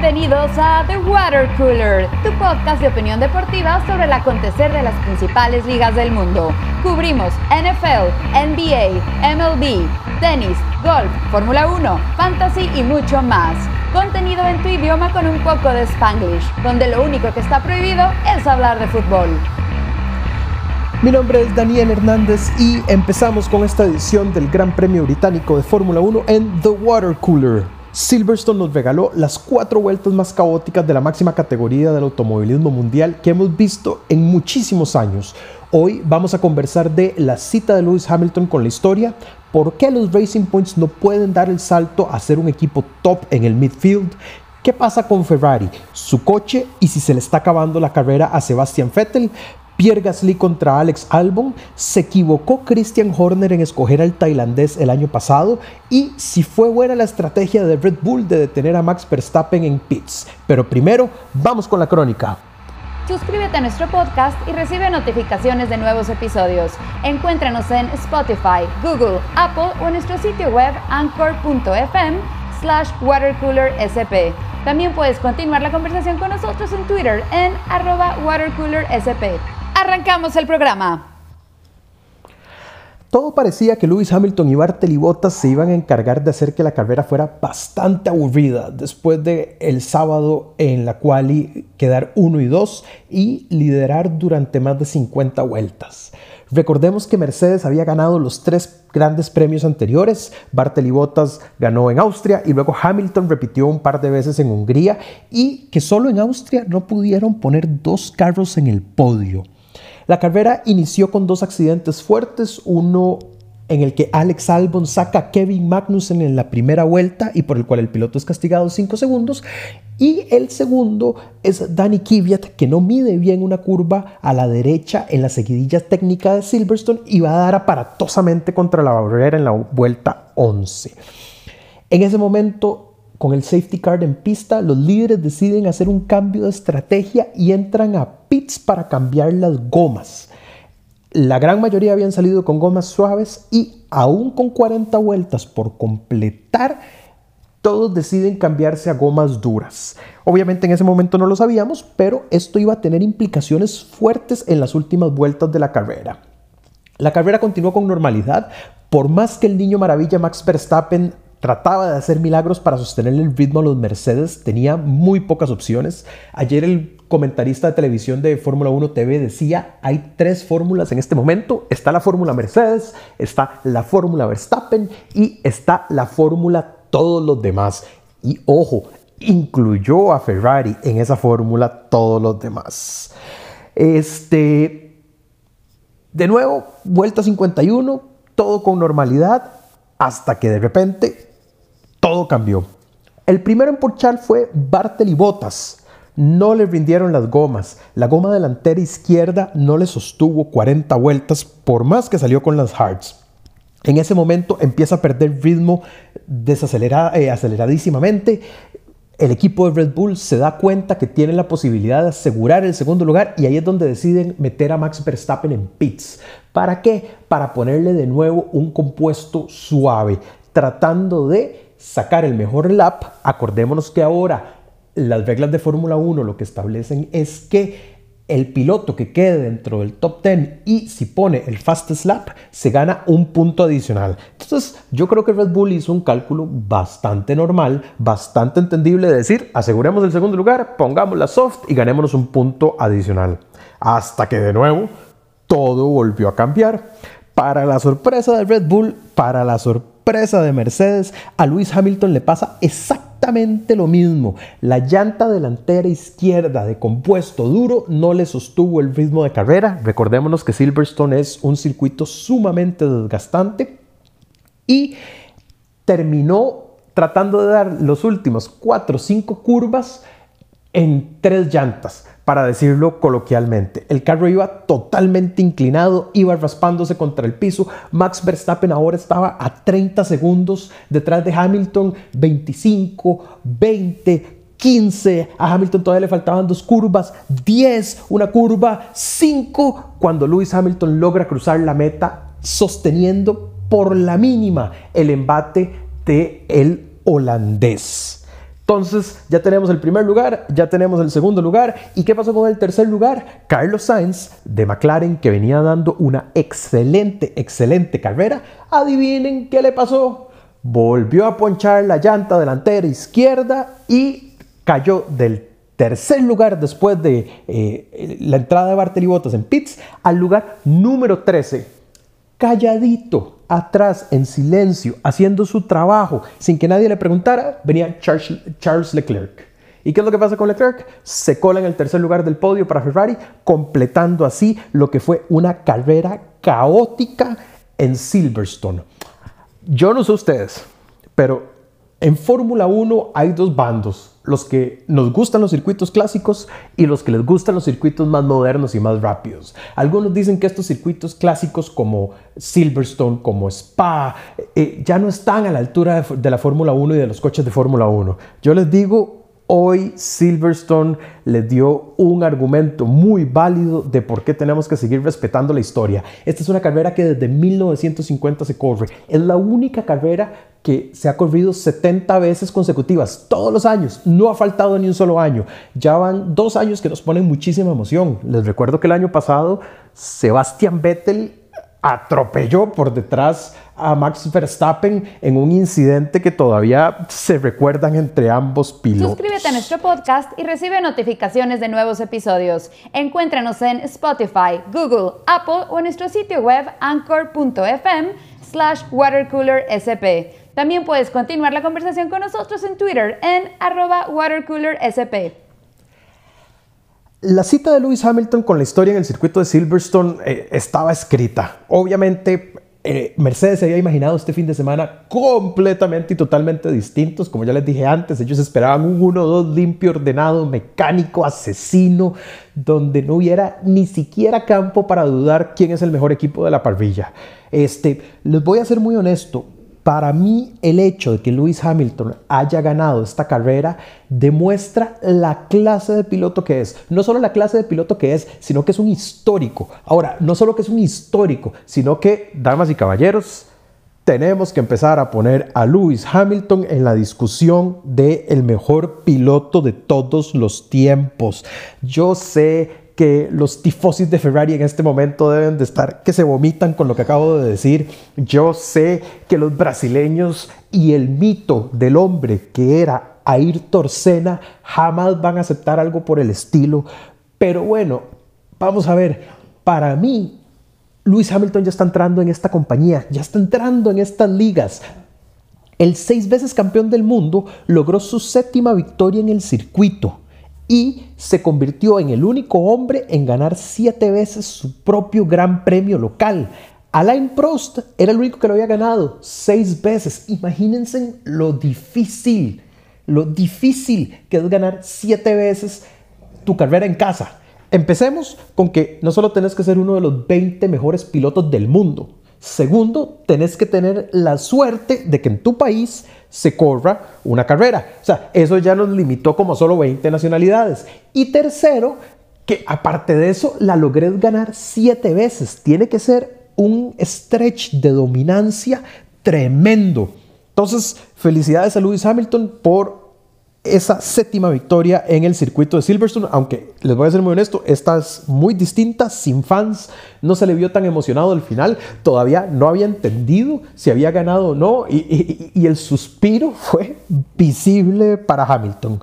Bienvenidos a The Water Cooler, tu podcast de opinión deportiva sobre el acontecer de las principales ligas del mundo. Cubrimos NFL, NBA, MLB, tenis, golf, Fórmula 1, fantasy y mucho más. Contenido en tu idioma con un poco de spanglish, donde lo único que está prohibido es hablar de fútbol. Mi nombre es Daniel Hernández y empezamos con esta edición del Gran Premio Británico de Fórmula 1 en The Water Cooler. Silverstone nos regaló las cuatro vueltas más caóticas de la máxima categoría del automovilismo mundial que hemos visto en muchísimos años. Hoy vamos a conversar de la cita de Lewis Hamilton con la historia, por qué los Racing Points no pueden dar el salto a ser un equipo top en el midfield, qué pasa con Ferrari, su coche y si se le está acabando la carrera a Sebastian Vettel, Pierre Gasly contra Alex Albon, se equivocó Christian Horner en escoger al tailandés el año pasado y si fue buena la estrategia de Red Bull de detener a Max Verstappen en pits. Pero primero, vamos con la crónica. Suscríbete a nuestro podcast y recibe notificaciones de nuevos episodios. Encuéntranos en Spotify, Google, Apple o en nuestro sitio web anchor.fm slash watercoolersp. También puedes continuar la conversación con nosotros en Twitter en arroba watercoolersp. Arrancamos el programa. Todo parecía que Lewis Hamilton y Bartel Bottas se iban a encargar de hacer que la carrera fuera bastante aburrida después de el sábado en la cual quedar 1 y 2 y liderar durante más de 50 vueltas. Recordemos que Mercedes había ganado los tres grandes premios anteriores. Bartoli Bottas ganó en Austria y luego Hamilton repitió un par de veces en Hungría y que solo en Austria no pudieron poner dos carros en el podio. La carrera inició con dos accidentes fuertes, uno en el que Alex Albon saca a Kevin Magnussen en la primera vuelta y por el cual el piloto es castigado 5 segundos. Y el segundo es Danny Kvyat, que no mide bien una curva a la derecha en la seguidilla técnica de Silverstone y va a dar aparatosamente contra la barrera en la vuelta 11. En ese momento con el safety car en pista, los líderes deciden hacer un cambio de estrategia y entran a para cambiar las gomas. La gran mayoría habían salido con gomas suaves y aún con 40 vueltas por completar, todos deciden cambiarse a gomas duras. Obviamente en ese momento no lo sabíamos, pero esto iba a tener implicaciones fuertes en las últimas vueltas de la carrera. La carrera continuó con normalidad, por más que el niño maravilla Max Verstappen trataba de hacer milagros para sostener el ritmo a los Mercedes, tenía muy pocas opciones. Ayer el comentarista de televisión de Fórmula 1 TV decía, hay tres fórmulas en este momento. Está la fórmula Mercedes, está la fórmula Verstappen y está la fórmula todos los demás. Y ojo, incluyó a Ferrari en esa fórmula todos los demás. Este, de nuevo, vuelta 51, todo con normalidad, hasta que de repente todo cambió. El primero en porchar fue Bartel y Botas. No le rindieron las gomas. La goma delantera izquierda no le sostuvo 40 vueltas por más que salió con las hards. En ese momento empieza a perder ritmo eh, aceleradísimamente. El equipo de Red Bull se da cuenta que tiene la posibilidad de asegurar el segundo lugar y ahí es donde deciden meter a Max Verstappen en pits. ¿Para qué? Para ponerle de nuevo un compuesto suave, tratando de sacar el mejor lap, acordémonos que ahora las reglas de Fórmula 1 lo que establecen es que el piloto que quede dentro del top 10 y si pone el fastest lap, se gana un punto adicional. Entonces, yo creo que Red Bull hizo un cálculo bastante normal, bastante entendible de decir, aseguremos el segundo lugar, pongamos la soft y ganémonos un punto adicional. Hasta que de nuevo todo volvió a cambiar. Para la sorpresa de Red Bull, para la sorpresa de Mercedes, a Luis Hamilton le pasa exactamente lo mismo. La llanta delantera izquierda de compuesto duro no le sostuvo el ritmo de carrera. Recordémonos que Silverstone es un circuito sumamente desgastante y terminó tratando de dar los últimos 4 o 5 curvas en tres llantas para decirlo coloquialmente. El carro iba totalmente inclinado, iba raspándose contra el piso. Max Verstappen ahora estaba a 30 segundos detrás de Hamilton, 25, 20, 15. A Hamilton todavía le faltaban dos curvas, 10, una curva, 5, cuando Lewis Hamilton logra cruzar la meta sosteniendo por la mínima el embate de el holandés. Entonces ya tenemos el primer lugar, ya tenemos el segundo lugar. ¿Y qué pasó con el tercer lugar? Carlos Sainz de McLaren, que venía dando una excelente, excelente carrera. Adivinen qué le pasó. Volvió a ponchar la llanta delantera izquierda y cayó del tercer lugar después de eh, la entrada de Bartoli Bottas en pits al lugar número 13. Calladito, atrás, en silencio, haciendo su trabajo, sin que nadie le preguntara, venía Charles, Leclerc. ¿Y qué es lo que pasa con Leclerc? Se cola en el tercer lugar del podio para Ferrari, completando así lo que fue una carrera caótica en Silverstone. Yo no sé ustedes, pero en Fórmula 1 hay dos bandos, los que nos gustan los circuitos clásicos y los que les gustan los circuitos más modernos y más rápidos. Algunos dicen que estos circuitos clásicos como Silverstone, como Spa, eh, ya no están a la altura de, de la Fórmula 1 y de los coches de Fórmula 1. Yo les digo, Hoy Silverstone le dio un argumento muy válido de por qué tenemos que seguir respetando la historia. Esta es una carrera que desde 1950 se corre. Es la única carrera que se ha corrido 70 veces consecutivas, todos los años. No ha faltado ni un solo año. Ya van dos años que nos ponen muchísima emoción. Les recuerdo que el año pasado Sebastian Vettel atropelló por detrás a Max Verstappen en un incidente que todavía se recuerdan entre ambos pilotos. Suscríbete a nuestro podcast y recibe notificaciones de nuevos episodios. Encuéntranos en Spotify, Google, Apple o en nuestro sitio web anchor.fm slash watercoolersp. También puedes continuar la conversación con nosotros en Twitter en arroba watercoolersp. La cita de Lewis Hamilton con la historia en el circuito de Silverstone eh, estaba escrita. Obviamente eh, Mercedes se había imaginado este fin de semana completamente y totalmente distintos. Como ya les dije antes, ellos esperaban un 1-2 limpio, ordenado, mecánico, asesino, donde no hubiera ni siquiera campo para dudar quién es el mejor equipo de la parrilla. Este, les voy a ser muy honesto, para mí, el hecho de que Lewis Hamilton haya ganado esta carrera demuestra la clase de piloto que es. No solo la clase de piloto que es, sino que es un histórico. Ahora, no solo que es un histórico, sino que, damas y caballeros, tenemos que empezar a poner a Lewis Hamilton en la discusión de el mejor piloto de todos los tiempos. Yo sé que los tifosis de Ferrari en este momento deben de estar que se vomitan con lo que acabo de decir. Yo sé que los brasileños y el mito del hombre que era Ayrton Senna jamás van a aceptar algo por el estilo. Pero bueno, vamos a ver, para mí, Lewis Hamilton ya está entrando en esta compañía, ya está entrando en estas ligas. El seis veces campeón del mundo logró su séptima victoria en el circuito y se convirtió en el único hombre en ganar siete veces su propio gran premio local. Alain Prost era el único que lo había ganado seis veces. Imagínense lo difícil, lo difícil que es ganar siete veces tu carrera en casa. Empecemos con que no solo tenés que ser uno de los 20 mejores pilotos del mundo, Segundo, tenés que tener la suerte de que en tu país se corra una carrera. O sea, eso ya nos limitó como solo 20 nacionalidades. Y tercero, que aparte de eso, la logré ganar siete veces. Tiene que ser un stretch de dominancia tremendo. Entonces, felicidades a Lewis Hamilton por esa séptima victoria en el circuito de Silverstone, aunque les voy a ser muy honesto, esta es muy distinta, sin fans, no se le vio tan emocionado al final, todavía no había entendido si había ganado o no, y, y el suspiro fue visible para Hamilton.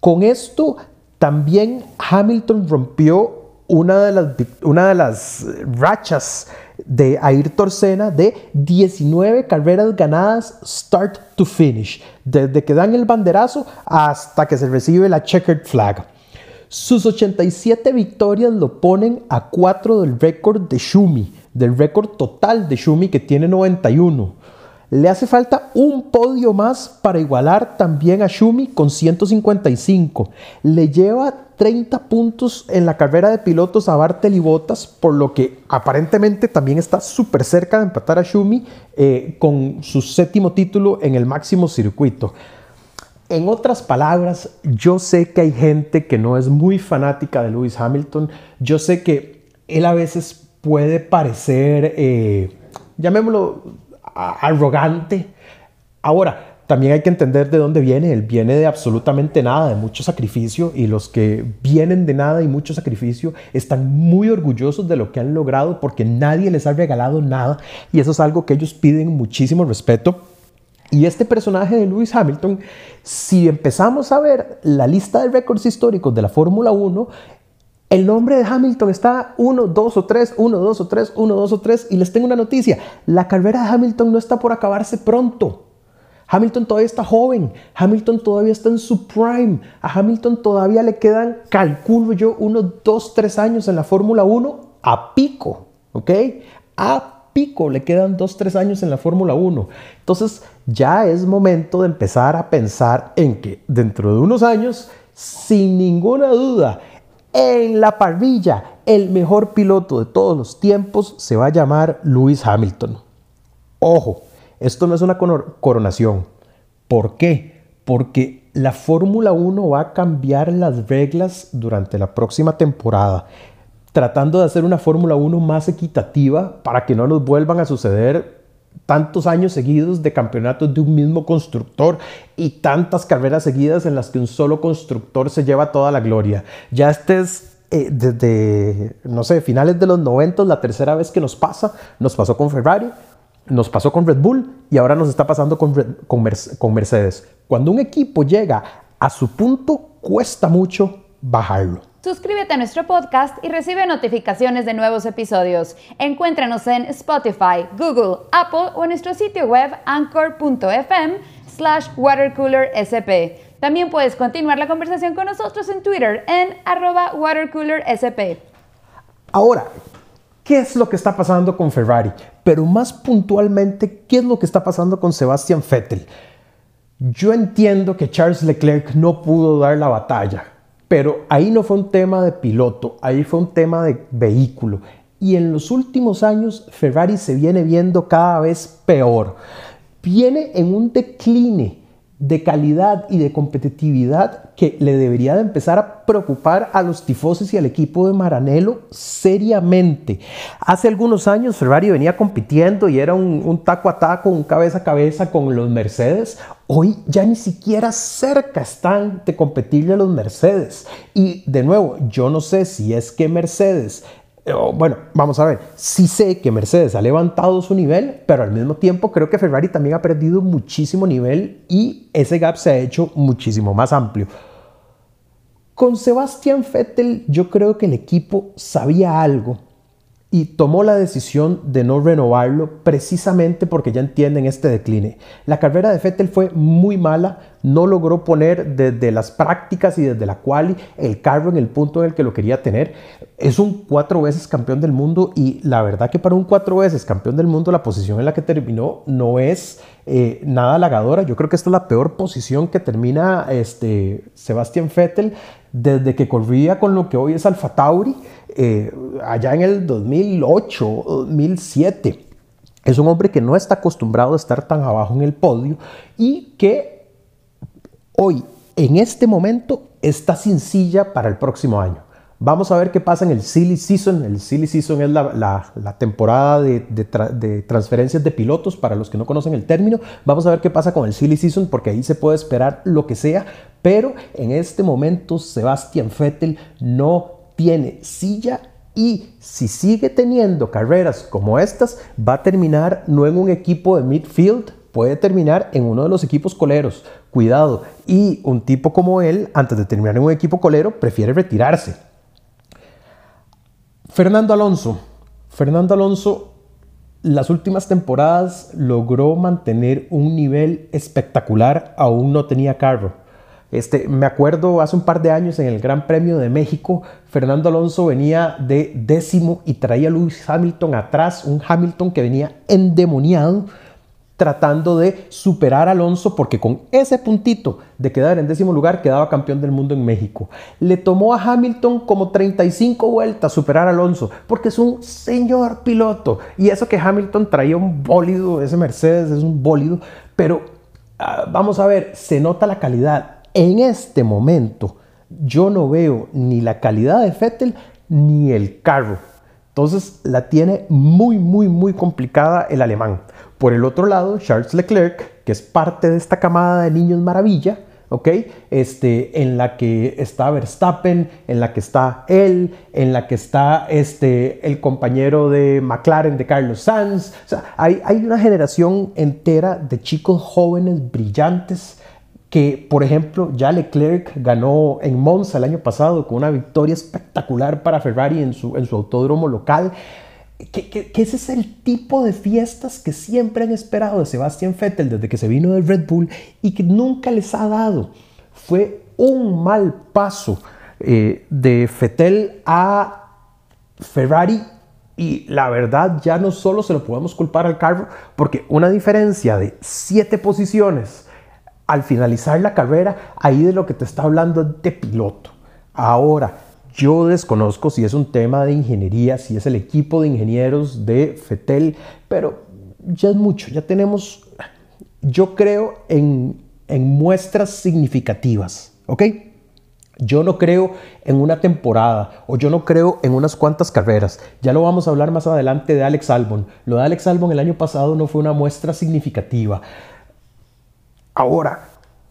Con esto también Hamilton rompió una de las, una de las rachas de Ayrton Senna de 19 carreras ganadas start to finish, desde que dan el banderazo hasta que se recibe la checkered flag. Sus 87 victorias lo ponen a 4 del récord de Shumi, del récord total de Shumi que tiene 91. Le hace falta un podio más para igualar también a Shumi con 155. Le lleva 30 puntos en la carrera de pilotos a Bartel y Bottas, por lo que aparentemente también está súper cerca de empatar a Shumi eh, con su séptimo título en el máximo circuito. En otras palabras, yo sé que hay gente que no es muy fanática de Lewis Hamilton. Yo sé que él a veces puede parecer, eh, llamémoslo arrogante. Ahora, también hay que entender de dónde viene. Él viene de absolutamente nada, de mucho sacrificio, y los que vienen de nada y mucho sacrificio están muy orgullosos de lo que han logrado porque nadie les ha regalado nada, y eso es algo que ellos piden muchísimo respeto. Y este personaje de Lewis Hamilton, si empezamos a ver la lista de récords históricos de la Fórmula 1, el nombre de Hamilton está 1, 2 o 3, 1, 2 o 3, 1, 2 o 3. Y les tengo una noticia. La carrera de Hamilton no está por acabarse pronto. Hamilton todavía está joven. Hamilton todavía está en su prime. A Hamilton todavía le quedan, calculo yo, unos 2, 3 años en la Fórmula 1 a pico. ¿Ok? A pico le quedan 2, 3 años en la Fórmula 1. Entonces ya es momento de empezar a pensar en que dentro de unos años, sin ninguna duda, en la parrilla, el mejor piloto de todos los tiempos se va a llamar Lewis Hamilton. Ojo, esto no es una coronación. ¿Por qué? Porque la Fórmula 1 va a cambiar las reglas durante la próxima temporada, tratando de hacer una Fórmula 1 más equitativa para que no nos vuelvan a suceder tantos años seguidos de campeonatos de un mismo constructor y tantas carreras seguidas en las que un solo constructor se lleva toda la gloria. Ya este es eh, desde, no sé, finales de los 90, la tercera vez que nos pasa, nos pasó con Ferrari, nos pasó con Red Bull y ahora nos está pasando con, con Mercedes. Cuando un equipo llega a su punto, cuesta mucho bajarlo. Suscríbete a nuestro podcast y recibe notificaciones de nuevos episodios. Encuéntranos en Spotify, Google, Apple o en nuestro sitio web anchor.fm slash watercoolersp. También puedes continuar la conversación con nosotros en Twitter en arroba watercoolersp. Ahora, ¿qué es lo que está pasando con Ferrari? Pero más puntualmente, ¿qué es lo que está pasando con Sebastian Vettel? Yo entiendo que Charles Leclerc no pudo dar la batalla pero ahí no fue un tema de piloto, ahí fue un tema de vehículo. Y en los últimos años Ferrari se viene viendo cada vez peor. Viene en un decline de calidad y de competitividad que le debería de empezar a preocupar a los tifosos y al equipo de Maranello seriamente. Hace algunos años Ferrari venía compitiendo y era un, un, taco a taco, un cabeza a cabeza con los Mercedes. Hoy ya ni siquiera cerca están de competirle a los Mercedes. Y de nuevo, yo no sé si es que Mercedes bueno, vamos a ver, sí sé que Mercedes ha levantado su nivel, pero al mismo tiempo creo que Ferrari también ha perdido muchísimo nivel y ese gap se ha hecho muchísimo más amplio. Con Sebastian Vettel yo creo que el equipo sabía algo y tomó la decisión de no renovarlo precisamente porque ya entienden este decline. La carrera de Vettel fue muy mala, no logró poner desde las prácticas y desde la cual el carro en el punto en el que lo quería tener. Es un cuatro veces campeón del mundo y la verdad que para un cuatro veces campeón del mundo la posición en la que terminó no es eh, nada halagadora. Yo creo que esta es la peor posición que termina este, Sebastian Vettel desde que corría con lo que hoy es Alfa Tauri. Eh, allá en el 2008, 2007. Es un hombre que no está acostumbrado a estar tan abajo en el podio y que hoy, en este momento, está sin silla para el próximo año. Vamos a ver qué pasa en el Silly Season. El Silly Season es la, temporada de, transferencias de pilotos, para los que no conocen el término. Vamos a ver qué pasa con el Silly Season, porque ahí se puede esperar lo que sea. Pero en este momento, Sebastian Vettel no tiene silla y si sigue teniendo carreras como estas, va a terminar no en un equipo de midfield, puede terminar en uno de los equipos coleros. Cuidado. Y un tipo como él, antes de terminar en un equipo colero, prefiere retirarse. Fernando Alonso. Fernando Alonso, las últimas temporadas logró mantener un nivel espectacular, aún no tenía carro este, me acuerdo hace un par de años en el Gran Premio de México, Fernando Alonso venía de décimo y traía a Lewis Hamilton atrás, un Hamilton que venía endemoniado tratando de superar a Alonso porque con ese puntito de quedar en décimo lugar quedaba campeón del mundo en México. Le tomó a Hamilton como 35 vueltas superar a Alonso porque es un señor piloto y eso que Hamilton traía un bólido, ese Mercedes es un bólido, pero ah, vamos a ver, se nota la calidad en este momento yo no veo ni la calidad de Fettel ni el carro. Entonces la tiene muy, muy, muy complicada el alemán. Por el otro lado, Charles Leclerc que es parte de esta camada de niños maravilla, ¿ok? Este, en la que está Verstappen, en la que está él, en la que está este, el compañero de McLaren, de Carlos Sanz. O sea, hay, hay una generación entera de chicos jóvenes, brillantes, que, por ejemplo, ya Leclerc ganó en Monza el año pasado con una victoria espectacular para Ferrari en su, autódromo local. Que, ese es el tipo de fiestas que siempre han esperado de Sebastian Vettel desde que se vino del Red Bull y que nunca les ha dado. Fue un mal paso eh, de Vettel a Ferrari y la verdad ya no solo se lo podemos culpar al carro porque una diferencia de siete posiciones al finalizar la carrera, ahí de lo que te está hablando es de piloto. Ahora, yo desconozco si es un tema de ingeniería, si es el equipo de ingenieros de FETEL, pero ya es mucho, ya tenemos, yo creo en, en muestras significativas, ¿ok? Yo no creo en una temporada o yo no creo en unas cuantas carreras. Ya lo vamos a hablar más adelante de Alex Albon. Lo de Alex Albon el año pasado no fue una muestra significativa. Ahora,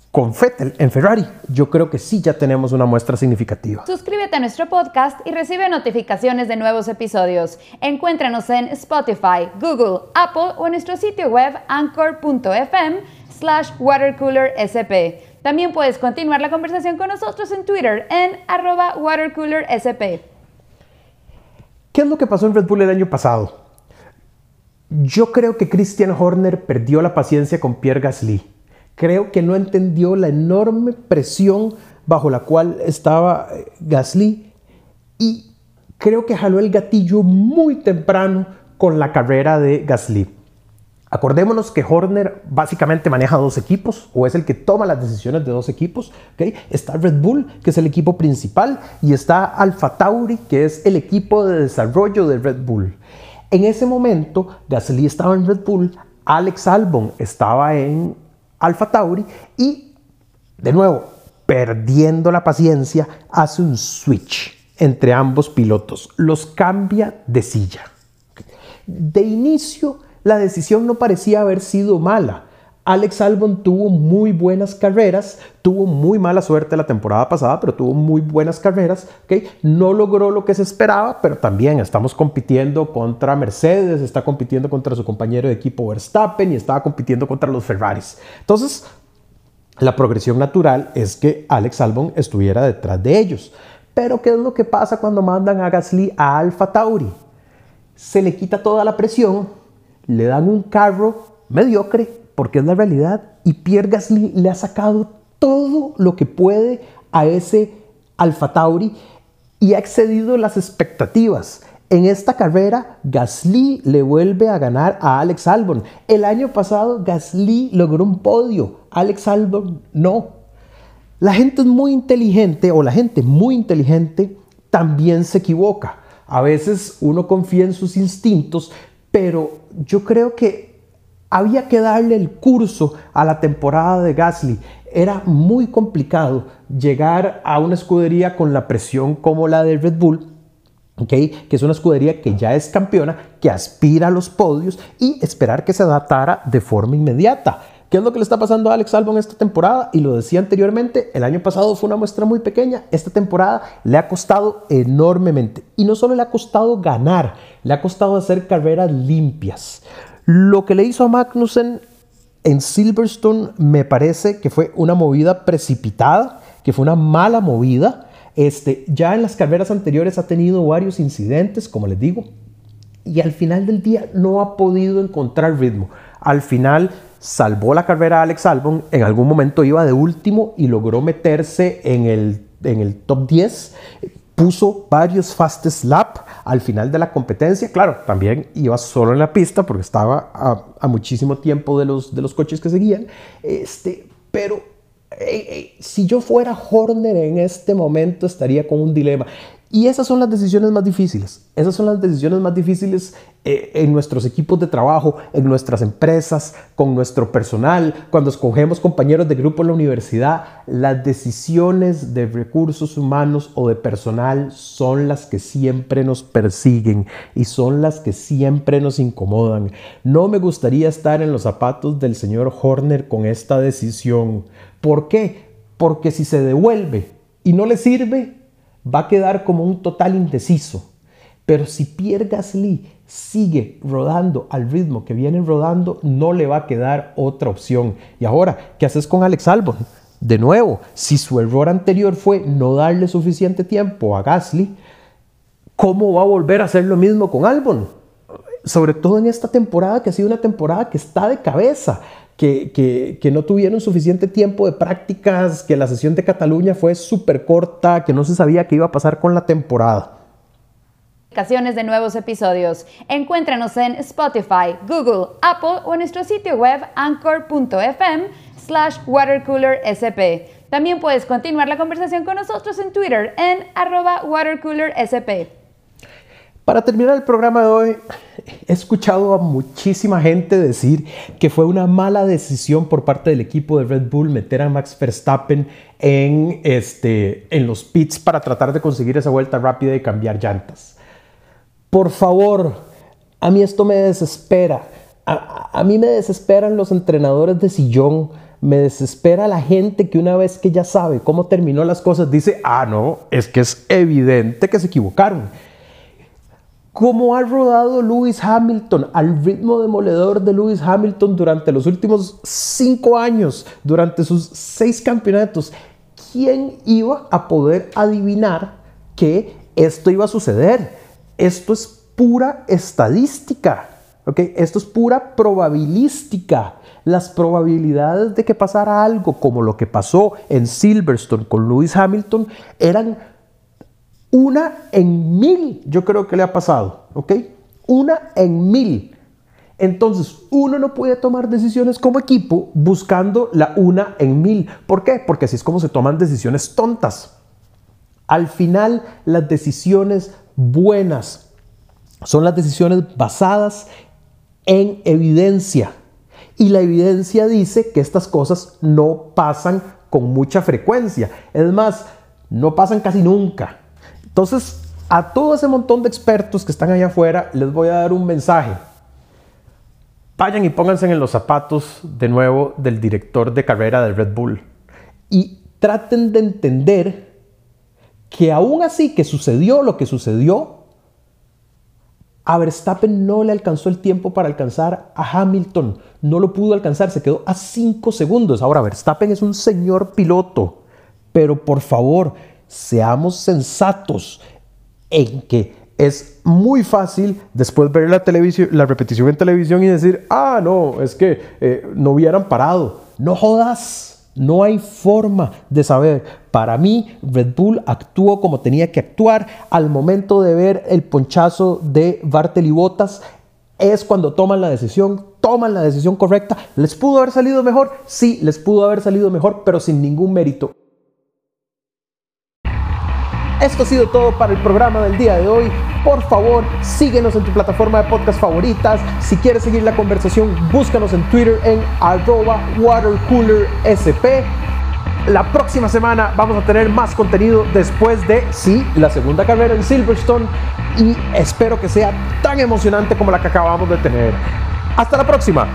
con Fettel en Ferrari, yo creo que sí ya tenemos una muestra significativa. Suscríbete a nuestro podcast y recibe notificaciones de nuevos episodios. Encuéntranos en Spotify, Google, Apple o en nuestro sitio web anchor.fm slash watercoolersp. También puedes continuar la conversación con nosotros en Twitter en arroba watercoolersp. ¿Qué es lo que pasó en Red Bull el año pasado? Yo creo que Christian Horner perdió la paciencia con Pierre Gasly creo que no entendió la enorme presión bajo la cual estaba eh, Gasly y creo que jaló el gatillo muy temprano con la carrera de Gasly. Acordémonos que Horner básicamente maneja dos equipos o es el que toma las decisiones de dos equipos. ¿okay? Está Red Bull, que es el equipo principal, y está Alfa Tauri, que es el equipo de desarrollo de Red Bull. En ese momento, Gasly estaba en Red Bull, Alex Albon estaba en Alfa Tauri y, de nuevo, perdiendo la paciencia, hace un switch entre ambos pilotos, los cambia de silla. De inicio, la decisión no parecía haber sido mala. Alex Albon tuvo muy buenas carreras, tuvo muy mala suerte la temporada pasada, pero tuvo muy buenas carreras. No logró lo que se esperaba, pero también estamos compitiendo contra Mercedes, está compitiendo contra su compañero de equipo Verstappen y estaba compitiendo contra los Ferraris. Entonces, la progresión natural es que Alex Albon estuviera detrás de ellos. Pero ¿qué es lo que pasa cuando mandan a Gasly a Alfa Tauri? Se le quita toda la presión, le dan un carro mediocre porque es la realidad. Y Pierre Gasly le ha sacado todo lo que puede a ese Alfa Tauri y ha excedido las expectativas. En esta carrera, Gasly le vuelve a ganar a Alex Albon. El año pasado, Gasly logró un podio, Alex Albon no. La gente muy inteligente, o la gente muy inteligente, también se equivoca. A veces uno confía en sus instintos, pero yo creo que había que darle el curso a la temporada de Gasly. Era muy complicado llegar a una escudería con la presión como la de Red Bull, que es una escudería que ya es campeona, que aspira a los podios y esperar que se adaptara de forma inmediata. ¿Qué es lo que le está pasando a Alex Albon esta temporada? Y lo decía anteriormente, el año pasado fue una muestra muy pequeña, esta temporada le ha costado enormemente. Y no solo le ha costado ganar, le ha costado hacer carreras limpias. Lo que le hizo a Magnussen en Silverstone me parece que fue una movida precipitada, que fue una mala movida. Este, ya en las carreras anteriores ha tenido varios incidentes, como les digo, y al final del día no ha podido encontrar ritmo. Al final salvó la carrera Alex Albon, en algún momento iba de último y logró meterse en el, en el top 10, puso varios fast lap al final de la competencia. Claro, también iba solo en la pista porque estaba a, muchísimo tiempo de los, de los coches que seguían. Este, pero si yo fuera Horner en este momento estaría con un dilema. Y esas son las decisiones más difíciles. Esas son las decisiones más difíciles eh, en nuestros equipos de trabajo, en nuestras empresas, con nuestro personal, cuando escogemos compañeros de grupo en la universidad. Las decisiones de recursos humanos o de personal son las que siempre nos persiguen y son las que siempre nos incomodan. No me gustaría estar en los zapatos del señor Horner con esta decisión. ¿Por qué? Porque si se devuelve y no le sirve, va a quedar como un total indeciso. Pero si Pierre Gasly sigue rodando al ritmo que viene rodando, no le va a quedar otra opción. Y ahora, ¿qué haces con Alex Albon? De nuevo, si su error anterior fue no darle suficiente tiempo a Gasly, ¿cómo va a volver a hacer lo mismo con Albon? Sobre todo en esta temporada que ha sido una temporada que está de cabeza que, no tuvieron suficiente tiempo de prácticas, que la sesión de Cataluña fue súper corta, que no se sabía qué iba a pasar con la temporada de nuevos episodios. Encuéntranos en Spotify, Google, Apple o en nuestro sitio web anchor.fm slash watercoolersp. También puedes continuar la conversación con nosotros en Twitter en arroba watercoolersp. Para terminar el programa de hoy, he escuchado a muchísima gente decir que fue una mala decisión por parte del equipo de Red Bull meter a Max Verstappen en, este, en los pits para tratar de conseguir esa vuelta rápida y cambiar llantas. Por favor, a mí esto me desespera. A, a mí me desesperan los entrenadores de sillón. Me desespera la gente que una vez que ya sabe cómo terminó las cosas dice, ah, no, es que es evidente que se equivocaron cómo ha rodado Lewis Hamilton al ritmo demoledor de Lewis Hamilton durante los últimos cinco años, durante sus seis campeonatos. ¿Quién iba a poder adivinar que esto iba a suceder? Esto es pura estadística, ¿ok? Esto es pura probabilística. Las probabilidades de que pasara algo como lo que pasó en Silverstone con Lewis Hamilton eran una en mil, yo creo que le ha pasado, ¿ok? Una en mil. Entonces, uno no puede tomar decisiones como equipo buscando la una en mil. ¿Por qué? Porque así es como se toman decisiones tontas. Al final, las decisiones buenas son las decisiones basadas en evidencia. Y la evidencia dice que estas cosas no pasan con mucha frecuencia. Es más, no pasan casi nunca. Entonces, a todo ese montón de expertos que están allá afuera, les voy a dar un mensaje. Vayan y pónganse en los zapatos de nuevo del director de carrera de Red Bull y traten de entender que aún así que sucedió lo que sucedió, a Verstappen no le alcanzó el tiempo para alcanzar a Hamilton, no lo pudo alcanzar, se quedó a 5 segundos. Ahora Verstappen es un señor piloto, pero por favor, seamos sensatos en que es muy fácil después ver la, televisión, la repetición en televisión y decir, ah, no, es que eh, no hubieran parado. No jodas, no hay forma de saber. Para mí, Red Bull actuó como tenía que actuar al momento de ver el ponchazo de Bartel y Bottas. Es cuando toman la decisión, toman la decisión correcta. ¿Les pudo haber salido mejor? Sí, les pudo haber salido mejor, pero sin ningún mérito. Esto ha sido todo para el programa del día de hoy. Por favor, síguenos en tu plataforma de podcast favoritas. Si quieres seguir la conversación, búscanos en Twitter en arroba watercoolersp. La próxima semana vamos a tener más contenido después de, sí, la segunda carrera en Silverstone y espero que sea tan emocionante como la que acabamos de tener. Hasta la próxima.